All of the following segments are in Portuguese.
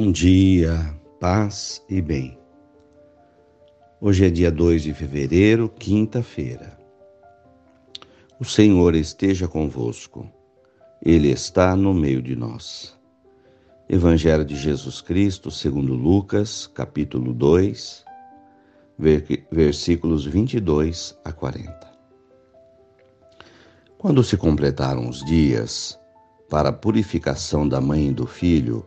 Bom dia, paz e bem. Hoje é dia 2 de fevereiro, quinta-feira. O Senhor esteja convosco, Ele está no meio de nós. Evangelho de Jesus Cristo, segundo Lucas, capítulo 2, versículos 22 a 40. Quando se completaram os dias para a purificação da mãe e do filho,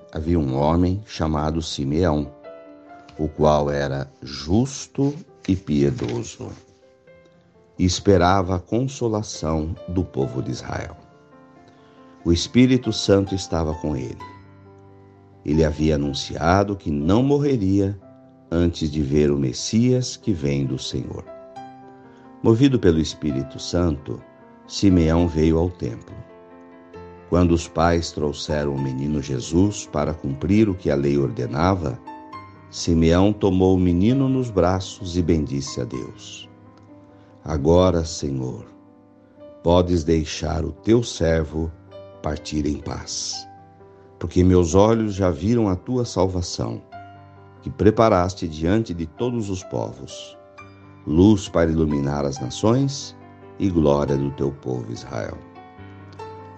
havia um homem chamado Simeão, o qual era justo e piedoso, e esperava a consolação do povo de Israel. O Espírito Santo estava com ele. Ele havia anunciado que não morreria antes de ver o Messias que vem do Senhor. Movido pelo Espírito Santo, Simeão veio ao templo. Quando os pais trouxeram o menino Jesus para cumprir o que a lei ordenava, Simeão tomou o menino nos braços e bendisse a Deus. Agora, Senhor, podes deixar o teu servo partir em paz, porque meus olhos já viram a tua salvação, que preparaste diante de todos os povos, luz para iluminar as nações e glória do teu povo Israel.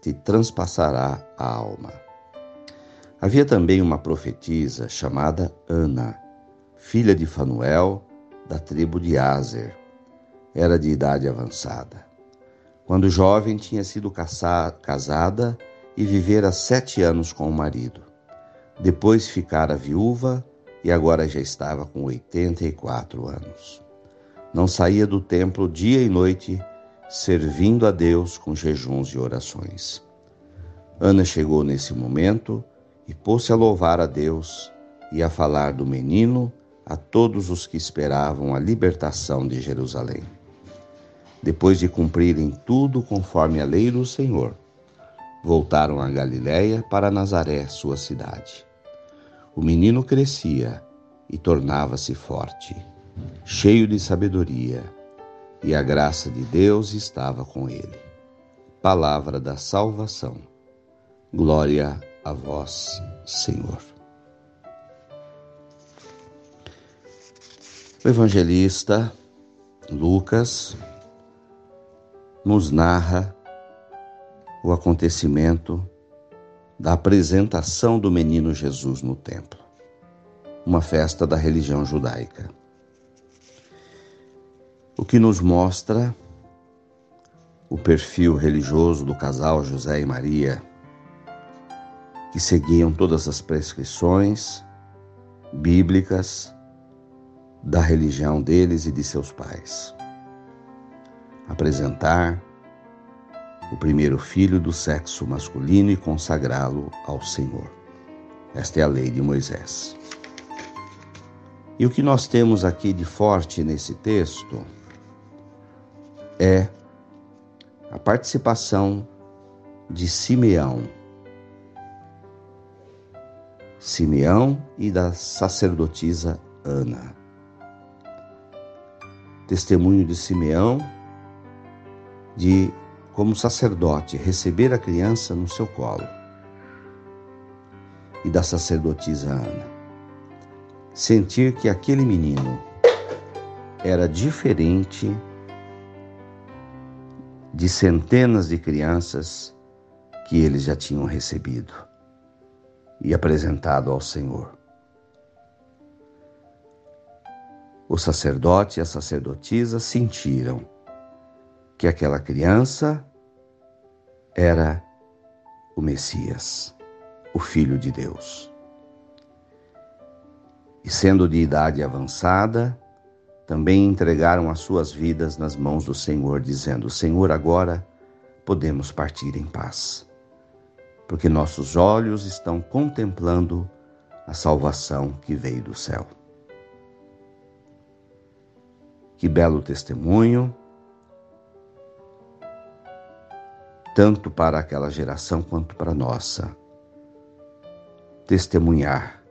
te transpassará a alma. Havia também uma profetisa chamada Ana, filha de Fanuel, da tribo de Azer. Era de idade avançada. Quando jovem, tinha sido casada e vivera sete anos com o marido. Depois ficara viúva e agora já estava com 84 anos. Não saía do templo dia e noite servindo a Deus com jejuns e orações. Ana chegou nesse momento e pôs-se a louvar a Deus e a falar do menino a todos os que esperavam a libertação de Jerusalém. Depois de cumprirem tudo conforme a lei do Senhor, voltaram a Galiléia para Nazaré, sua cidade. O menino crescia e tornava-se forte, cheio de sabedoria e a graça de Deus estava com ele. Palavra da salvação. Glória a vós, Senhor. O evangelista Lucas nos narra o acontecimento da apresentação do menino Jesus no templo, uma festa da religião judaica o que nos mostra o perfil religioso do casal José e Maria, que seguiam todas as prescrições bíblicas da religião deles e de seus pais. Apresentar o primeiro filho do sexo masculino e consagrá-lo ao Senhor. Esta é a lei de Moisés. E o que nós temos aqui de forte nesse texto é a participação de Simeão. Simeão e da sacerdotisa Ana. Testemunho de Simeão de como sacerdote receber a criança no seu colo. E da sacerdotisa Ana. Sentir que aquele menino era diferente de centenas de crianças que eles já tinham recebido. e apresentado ao Senhor. O sacerdote e a sacerdotisa sentiram que aquela criança era o Messias, o Filho de Deus. E sendo de idade avançada, também entregaram as suas vidas nas mãos do Senhor, dizendo: Senhor, agora podemos partir em paz, porque nossos olhos estão contemplando a salvação que veio do céu. Que belo testemunho, tanto para aquela geração quanto para a nossa. Testemunhar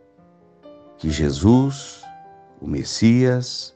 que Jesus, o Messias,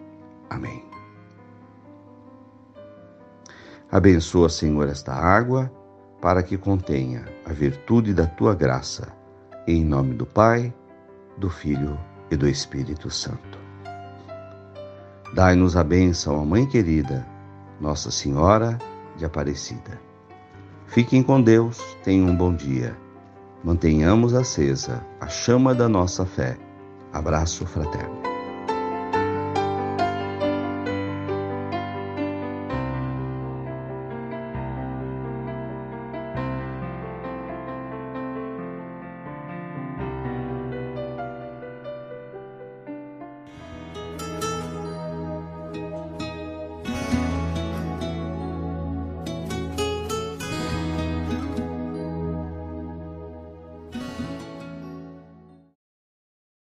Amém. Abençoa, Senhor, esta água, para que contenha a virtude da tua graça. Em nome do Pai, do Filho e do Espírito Santo. Dai-nos a bênção, a Mãe querida, Nossa Senhora de Aparecida. Fiquem com Deus, tenham um bom dia. Mantenhamos acesa a chama da nossa fé. Abraço fraterno.